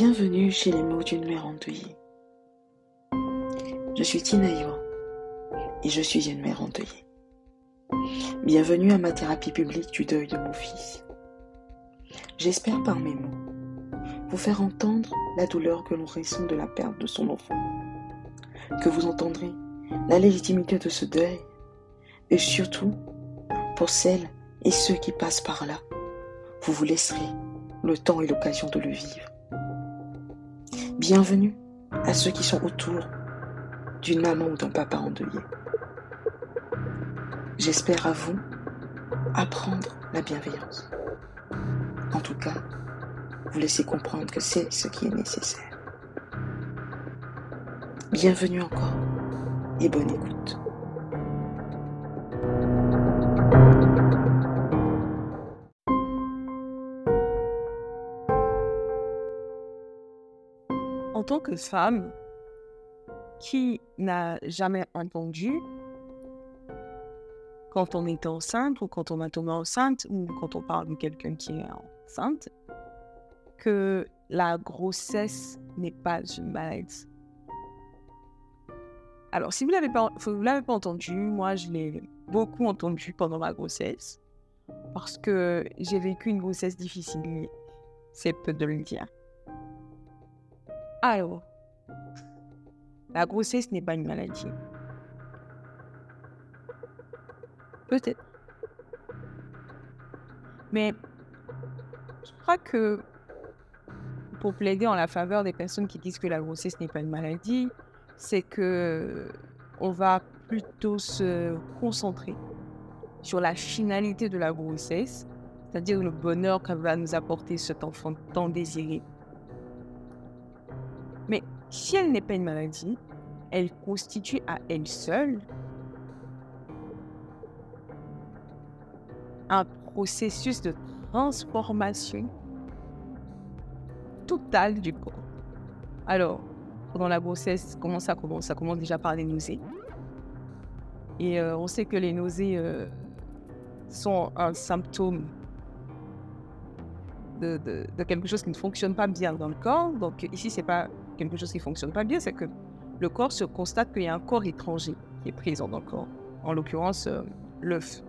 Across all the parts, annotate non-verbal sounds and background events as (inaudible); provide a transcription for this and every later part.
Bienvenue chez les mots d'une mère endeuillée. Je suis Tina et je suis une mère endeuillée. Bienvenue à ma thérapie publique du deuil de mon fils. J'espère par mes mots vous faire entendre la douleur que l'on ressent de la perte de son enfant, que vous entendrez la légitimité de ce deuil et surtout pour celles et ceux qui passent par là, vous vous laisserez le temps et l'occasion de le vivre. Bienvenue à ceux qui sont autour d'une maman ou d'un papa endeuillé. J'espère à vous apprendre la bienveillance. En tout cas, vous laisser comprendre que c'est ce qui est nécessaire. Bienvenue encore et bonne écoute. Tant que femme qui n'a jamais entendu quand on est enceinte ou quand on va tomber enceinte ou quand on parle de quelqu'un qui est enceinte, que la grossesse n'est pas une maladie. Alors, si vous l'avez pas, l'avez pas entendu, moi, je l'ai beaucoup entendu pendant ma grossesse parce que j'ai vécu une grossesse difficile, c'est peu de le dire. Alors, la grossesse n'est pas une maladie. Peut-être. Mais je crois que pour plaider en la faveur des personnes qui disent que la grossesse n'est pas une maladie, c'est que on va plutôt se concentrer sur la finalité de la grossesse, c'est-à-dire le bonheur qu'elle va nous apporter cet enfant tant désiré. Si elle n'est pas une maladie, elle constitue à elle seule un processus de transformation totale du corps. Alors, pendant la grossesse, comment ça commence? Ça commence déjà par les nausées. Et euh, on sait que les nausées euh, sont un symptôme de, de, quelque chose qui ne fonctionne pas bien dans le corps. Donc ici, c'est pas quelque chose qui fonctionne pas bien, c'est que le corps se constate qu'il y a un corps étranger qui est présent dans le corps. En l'occurrence, euh, l'œuf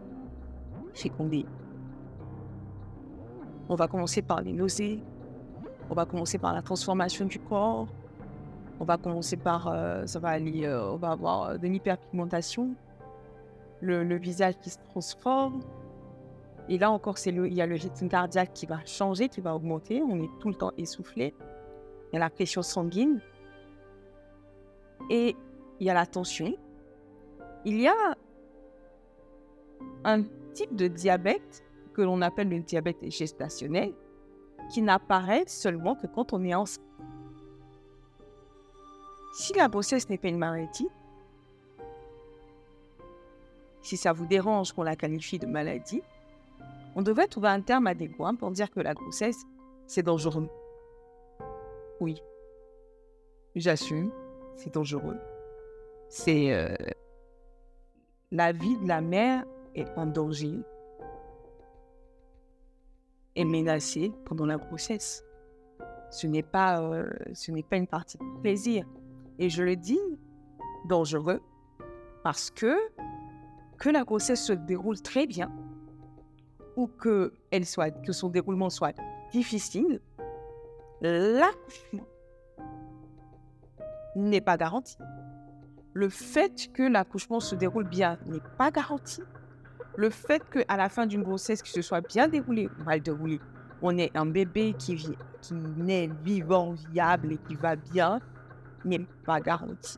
fécondé. On va commencer par les nausées, on va commencer par la transformation du corps. On va commencer par, euh, ça va aller, euh, on va avoir de l'hyperpigmentation, le, visage qui se transforme. Et là encore, c'est il y a le rythme cardiaque qui va changer, qui va augmenter. On est tout le temps essoufflé. Il y a la pression sanguine. Et il y a la tension. Il y a un type de diabète que l'on appelle le diabète gestationnel, qui n'apparaît seulement que quand on est enceinte. Si la grossesse n'est pas une maladie, si ça vous dérange qu'on la qualifie de maladie, on devrait trouver un terme adéquat pour dire que la grossesse, c'est dangereux. Oui, j'assume, c'est dangereux. C'est euh, la vie de la mère est en danger est menacée pendant la grossesse. Ce n'est pas, euh, ce n'est pas une partie de plaisir. Et je le dis dangereux parce que que la grossesse se déroule très bien ou que son déroulement soit difficile, l'accouchement n'est pas garanti. Le fait que l'accouchement se déroule bien n'est pas garanti le fait qu'à la fin d'une grossesse, que ce soit bien déroulé ou mal déroulé, on ait un bébé qui, vit, qui naît vivant, viable et qui va bien, n'est pas garanti.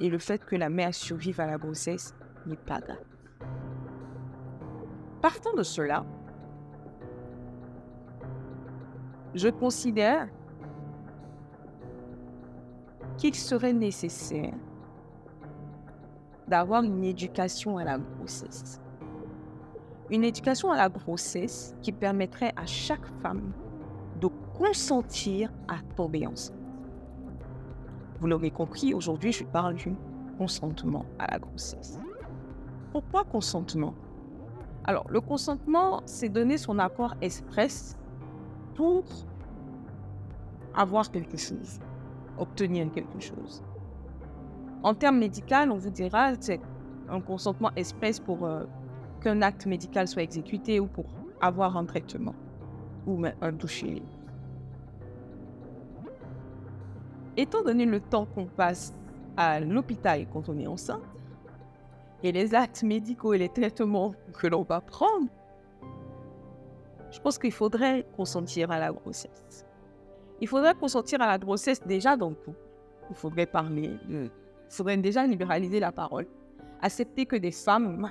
Et le fait que la mère survive à la grossesse n'est pas garanti. Partant de cela, je considère qu'il serait nécessaire d'avoir une éducation à la grossesse. Une éducation à la grossesse qui permettrait à chaque femme de consentir à tomber enceinte. Vous l'aurez compris, aujourd'hui, je parle du consentement à la grossesse. Pourquoi consentement? Alors, le consentement, c'est donner son accord express avoir quelque chose, obtenir quelque chose. En termes médicaux, on vous dira c'est un consentement express pour euh, qu'un acte médical soit exécuté ou pour avoir un traitement ou un toucher. Étant donné le temps qu'on passe à l'hôpital quand on est enceinte, et les actes médicaux et les traitements que l'on va prendre, je pense qu'il faudrait consentir à la grossesse. Il faudrait consentir à la grossesse déjà dans couple. Il faudrait parler, il faudrait déjà libéraliser la parole. Accepter que des femmes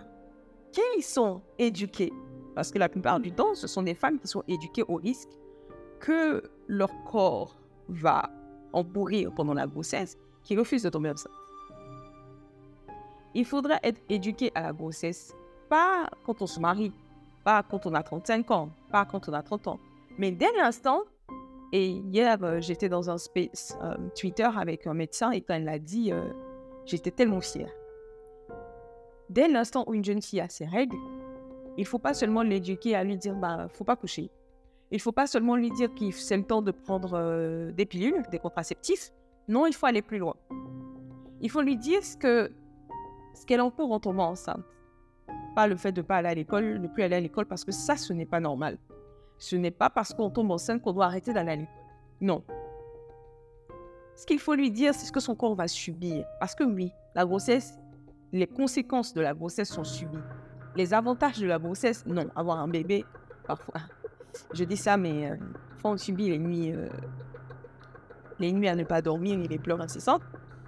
qui sont éduquées, parce que la plupart du temps, ce sont des femmes qui sont éduquées au risque que leur corps va en pourrir pendant la grossesse, qui refusent de tomber enceinte. Il faudrait être éduqué à la grossesse, pas quand on se marie, pas quand on a 35 ans, pas quand on a 30 ans, mais dès l'instant. Et hier, euh, j'étais dans un space euh, Twitter avec un médecin et quand elle l'a dit, euh, j'étais tellement fière. Dès l'instant où une jeune fille a ses règles, il ne faut pas seulement l'éduquer à lui dire bah faut pas coucher. Il ne faut pas seulement lui dire qu'il c'est le temps de prendre des pilules, des contraceptifs. Non, il faut aller plus loin. Il faut lui dire ce que ce qu'elle encourt en tombant enceinte. Pas le fait de ne pas aller à l'école, ne plus aller à l'école, parce que ça, ce n'est pas normal. Ce n'est pas parce qu'on tombe enceinte qu'on doit arrêter d'aller à l'école. Non. Ce qu'il faut lui dire, c'est ce que son corps va subir. Parce que oui, la grossesse, les conséquences de la grossesse sont subies. Les avantages de la grossesse, non. Avoir un bébé, parfois. (laughs) Je dis ça, mais euh, on subit les nuits, euh, les nuits à ne pas dormir et les pleurs incessantes.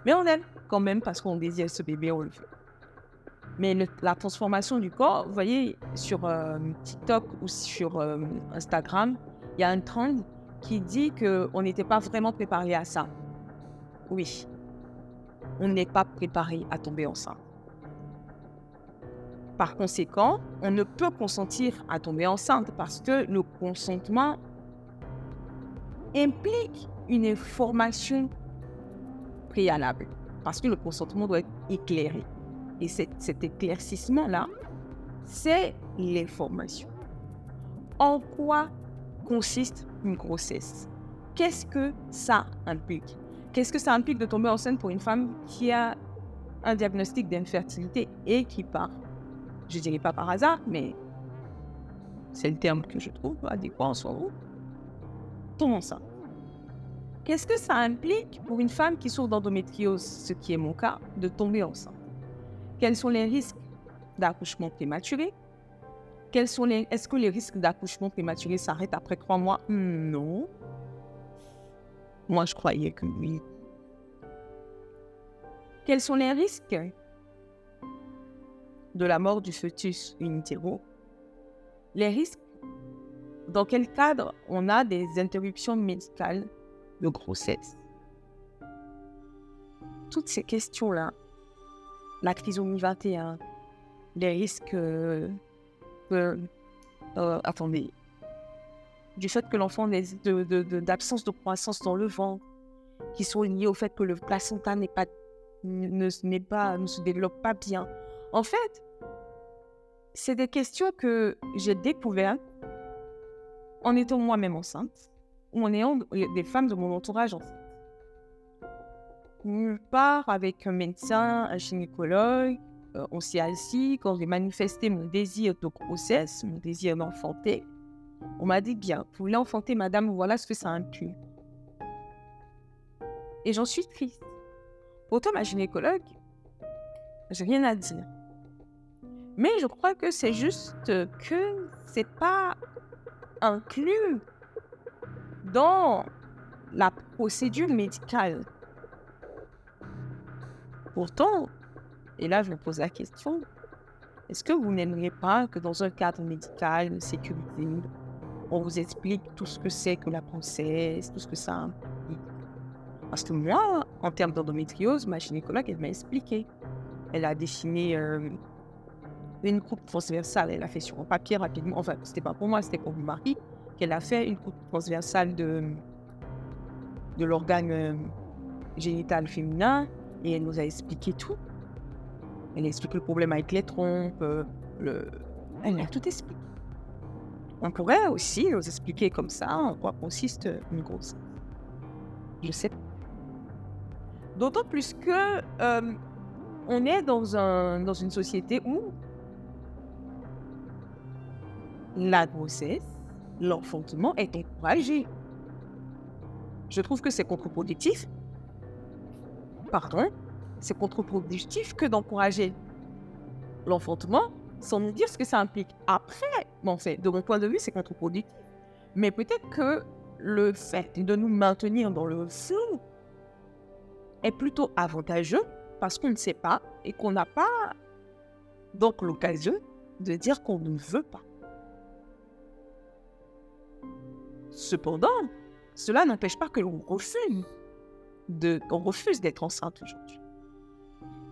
Mais on aime quand même parce qu'on désire ce bébé, on le veut. Mais la transformation du corps, vous voyez, sur euh, TikTok ou sur euh, Instagram, il y a un trend qui dit qu'on n'était pas vraiment préparé à ça. Oui, on n'est pas préparé à tomber enceinte. Par conséquent, on ne peut consentir à tomber enceinte parce que le consentement implique une formation préalable parce que le consentement doit être éclairé. Et cet éclaircissement-là, c'est l'information. En quoi consiste une grossesse? Qu'est-ce que ça implique? Qu'est-ce que ça implique de tomber enceinte pour une femme qui a un diagnostic d'infertilité et qui part, je dirais pas par hasard, mais c'est le terme que je trouve adéquat en moment, tombe enceinte. Qu'est-ce que ça implique pour une femme qui souffre d'endométriose, ce qui est mon cas, de tomber enceinte? Quels sont les risques d'accouchement prématuré? Quels sont les... Est-ce que les risques d'accouchement prématuré s'arrêtent après trois mois? Non. Moi, je croyais que oui. Quels sont les risques de la mort du fœtus in Les risques Dans quel cadre on a des interruptions médicales de grossesse? Toutes ces questions-là, la trisomie 21, les risques, euh, euh, attendez, du fait que l'enfant d'absence de, de, croissance dans le ventre, qui sont liés au fait que le placenta n'est pas, ne, ne se développe pas bien. En fait, c'est des questions que j'ai découvertes en étant moi-même enceinte ou en ayant des femmes de mon entourage enceinte. Nulle part avec un médecin, un gynécologue, euh, on s'est assis quand j'ai manifesté mon désir de grossesse, mon désir d'enfanter. On m'a dit bien, vous voulez enfanter, madame, voilà ce que ça implique. Et j'en suis triste. Pourtant, ma gynécologue, j'ai rien à dire. Mais je crois que c'est juste que c'est pas inclus dans la procédure médicale. Pourtant, et là je me pose la question, est-ce que vous n'aimeriez pas que dans un cadre médical sécurisé, on vous explique tout ce que c'est que la grossesse, tout ce que ça implique? Parce que moi, en termes d'endométriose, ma gynécologue, elle m'a expliqué. Elle a dessiné euh, une coupe transversale, elle a fait sur un papier rapidement. Enfin, c'était pas pour moi, c'était pour mon mari qu'elle a fait une coupe transversale de, de l'organe euh, génital féminin et elle nous a expliqué tout. Elle a expliqué le problème avec les trompes, euh, le... elle a tout expliqué. On pourrait aussi nous expliquer comme ça en quoi consiste une grossesse. Je sais pas. D'autant plus que euh, on est dans, un, dans une société où la grossesse, l'enfantement est encouragé. Je trouve que c'est contre-productif. Pardon, c'est contre-productif que d'encourager l'enfantement sans nous dire ce que ça implique. Après, bon, de mon point de vue, c'est contre-productif. Mais peut-être que le fait de nous maintenir dans le flou est plutôt avantageux parce qu'on ne sait pas et qu'on n'a pas donc l'occasion de dire qu'on ne veut pas. Cependant, cela n'empêche pas que l'on refuse de, qu'on refuse d'être enceinte aujourd'hui.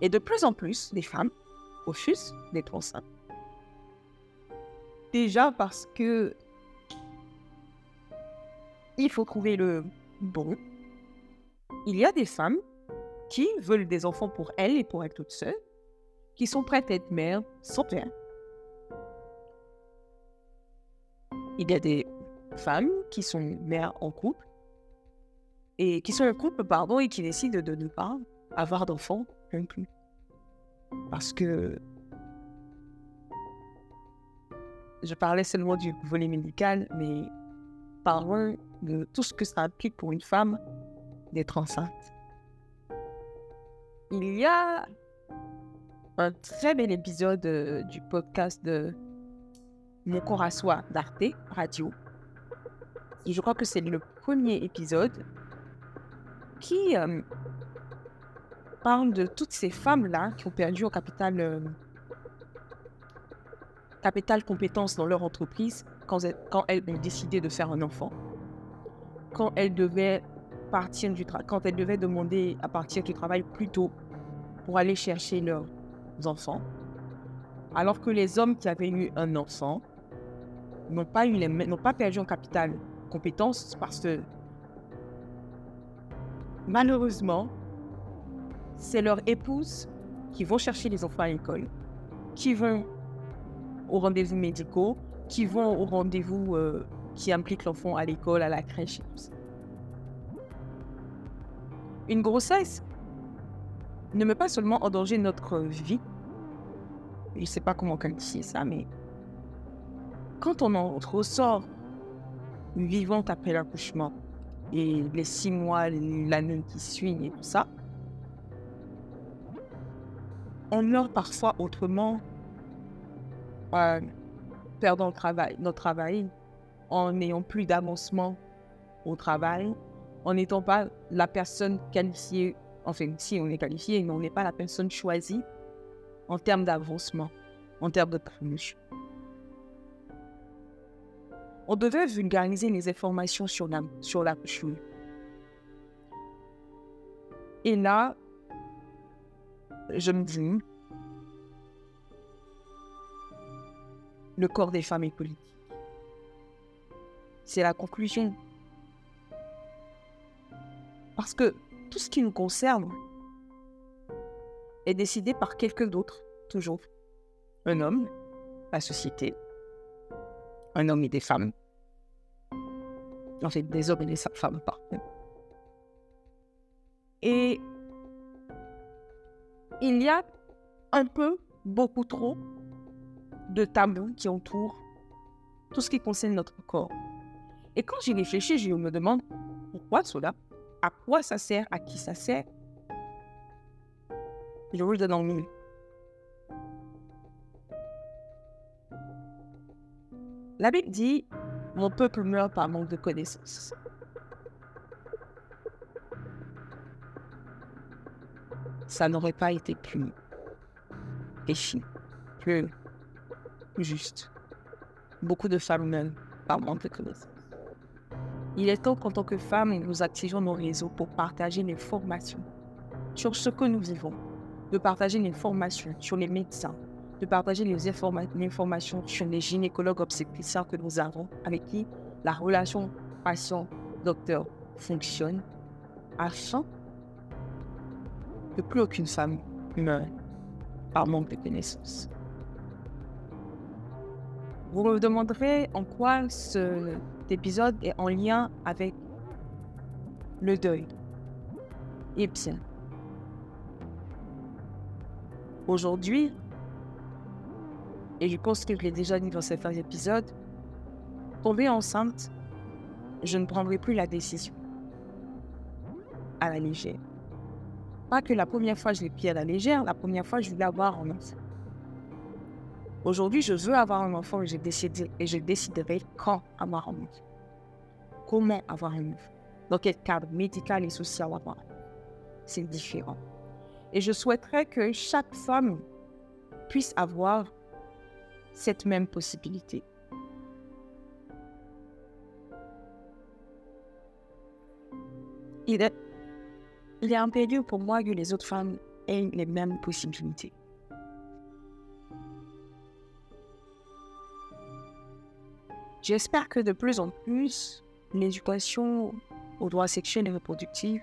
Et de plus en plus, des femmes refusent d'être enceintes. Déjà parce que il faut trouver le bon. Il y a des femmes qui veulent des enfants pour elles et pour être toutes seules, qui sont prêtes à être mères sans père. Il y a des femmes qui sont mères en couple et qui sont en couple, pardon, et qui décident de ne pas avoir d'enfants non plus. Parce que je parlais seulement du volet médical, mais parlons de tout ce que ça implique pour une femme d'être enceinte. Il y a un très bel épisode euh, du podcast de Mon corps à soi d'Arte Radio. Et je crois que c'est le premier épisode qui euh, parle de toutes ces femmes-là qui ont perdu au capital, euh, capital compétences dans leur entreprise quand elles, ont décidé de faire un enfant. Quand elles devaient partir du quand elles devaient demander à partir du travail plus tôt pour aller chercher leurs enfants. Alors que les hommes qui avaient eu un enfant n'ont pas perdu en capital compétences parce que malheureusement, c'est leurs épouses qui vont chercher les enfants à l'école, qui vont au rendez-vous médicaux, qui vont au rendez-vous euh, qui implique l'enfant à l'école, à la crèche. Une grossesse ne met pas seulement en danger notre vie, je ne sais pas comment qualifier ça, mais quand on en ressort vivante après l'accouchement et les six mois, l'année qui suit et tout ça, on meurt parfois autrement, euh, perdant le travail, notre travail, en n'ayant plus d'avancement au travail, en n'étant pas la personne qualifiée, enfin si on est qualifié, mais on n'est pas la personne choisie en termes d'avancement, en termes de promotion. On devait vulgariser les informations sur la, sur la Et là, je me dis, le corps des femmes est politique. C'est la conclusion. Parce que tout ce qui nous concerne est décidé par quelqu'un d'autre, toujours. Un homme, la société, un homme et des femmes. En fait, des hommes et des femmes, pas. Et il y a un peu, beaucoup trop, de tabous qui entourent tout ce qui concerne notre corps. Et quand j'y réfléchis, je me demande pourquoi cela À quoi ça sert À qui ça sert Je vous le donne en mille. La Bible dit Mon peuple meurt par manque de connaissances. Ça n'aurait pas été plus échi, plus juste. Beaucoup de femmes meurent par manque de connaissances. Il est temps qu'en tant que femmes, nous activions nos réseaux pour partager les formations sur ce que nous vivons, de partager les formations sur les médecins, de partager les, informations sur les gynécologues obstétriciens que nous avons, avec qui la relation patient-docteur fonctionne, afin que plus aucune femme meure par manque de connaissances. Vous me demanderez en quoi cet épisode est en lien avec le deuil. et bien. Aujourd'hui, et je pense que je l'ai déjà dit dans certains épisodes, tomber enceinte, je ne prendrai plus la décision à la légère. Pas que la première fois je l'ai pris à la légère, la première fois je voulais avoir un enfant. Aujourd'hui, je veux avoir un enfant et je, décide, et je déciderai quand avoir un enfant. Comment avoir un enfant? Dans quel cadre médical et social avoir. C'est différent. Et je souhaiterais que chaque femme puisse avoir cette même possibilité. Il est, impérieux pour moi que les autres femmes aient les mêmes possibilités. J'espère que de plus en plus, l'éducation aux droits sexuels et reproductifs,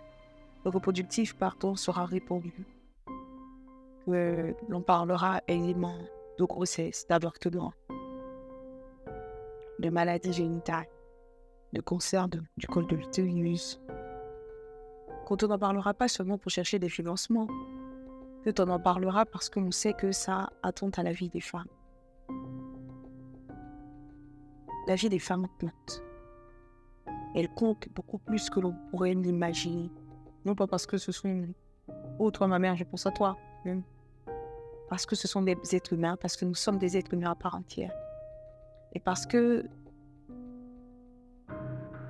reproductifs sera répandue. Que l'on parlera également de grossesse, d'avortement, de maladies génitales, de cancer du col de l'utérus. Quand on n'en parlera pas seulement pour chercher des financements, que on en parlera parce qu'on sait que ça attente à la vie des femmes. La vie des femmes compte. Elle compte beaucoup plus que l'on pourrait l'imaginer. Non pas parce que ce sont... Oh, toi, ma mère, je pense à toi. Parce que ce sont des êtres humains, parce que nous sommes des êtres humains à part entière. Et parce que,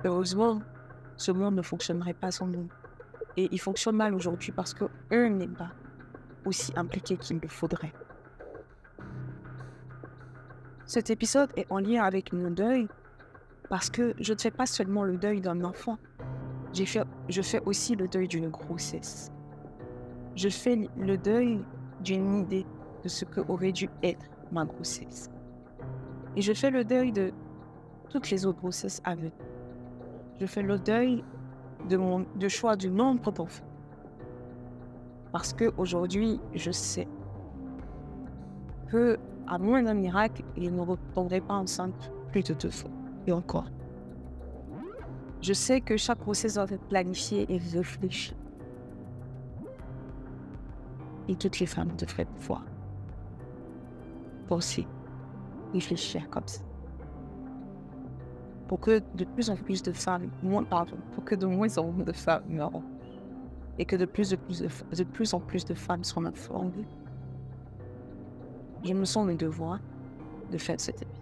heureusement, ce monde ne fonctionnerait pas sans nous. Et il fonctionne mal aujourd'hui parce que eux n'est pas aussi impliqué qu'il le faudrait. Cet épisode est en lien avec mon deuil parce que je ne fais pas seulement le deuil d'un enfant, fait, je fais aussi le deuil d'une grossesse. Je fais le deuil d'une idée de ce que aurait dû être ma grossesse. Et je fais le deuil de toutes les autres grossesses avec. Je fais le deuil de mon de choix du nombre d'enfants. Parce que aujourd'hui, je sais que à moins d'un miracle, il ne retomberait pas enceinte plus de deux fois. Et encore. Je sais que chaque grossesse doit être planifiée et réfléchie. Et toutes les femmes devraient pouvoir penser, réfléchir comme ça. Pour que de plus en plus de femmes, moins, pardon, pour que de moins en moins de femmes meurent. Et que de plus, de plus, de plus en plus de femmes soient informées je me sens le devoir de faire cet épisode.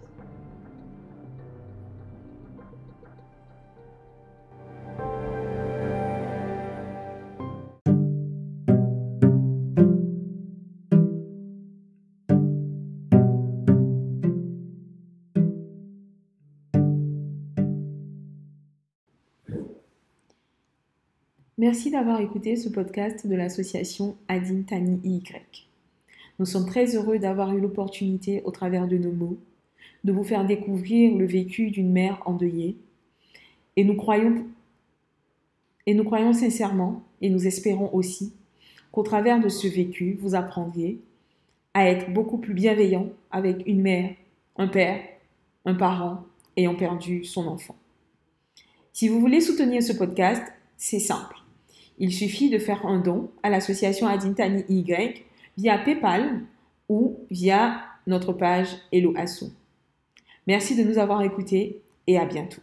Merci d'avoir écouté ce podcast de l'association Adin Tani Y. Nous sommes très heureux d'avoir eu l'opportunité, au travers de nos mots, de vous faire découvrir le vécu d'une mère endeuillée. Et nous croyons, et nous croyons sincèrement, et nous espérons aussi, qu'au travers de ce vécu, vous apprendriez à être beaucoup plus bienveillant avec une mère, un père, un parent ayant perdu son enfant. Si vous voulez soutenir ce podcast, c'est simple. Il suffit de faire un don à l'association Adintani Y via PayPal ou via notre page Hello Asso. Merci de nous avoir écoutés et à bientôt.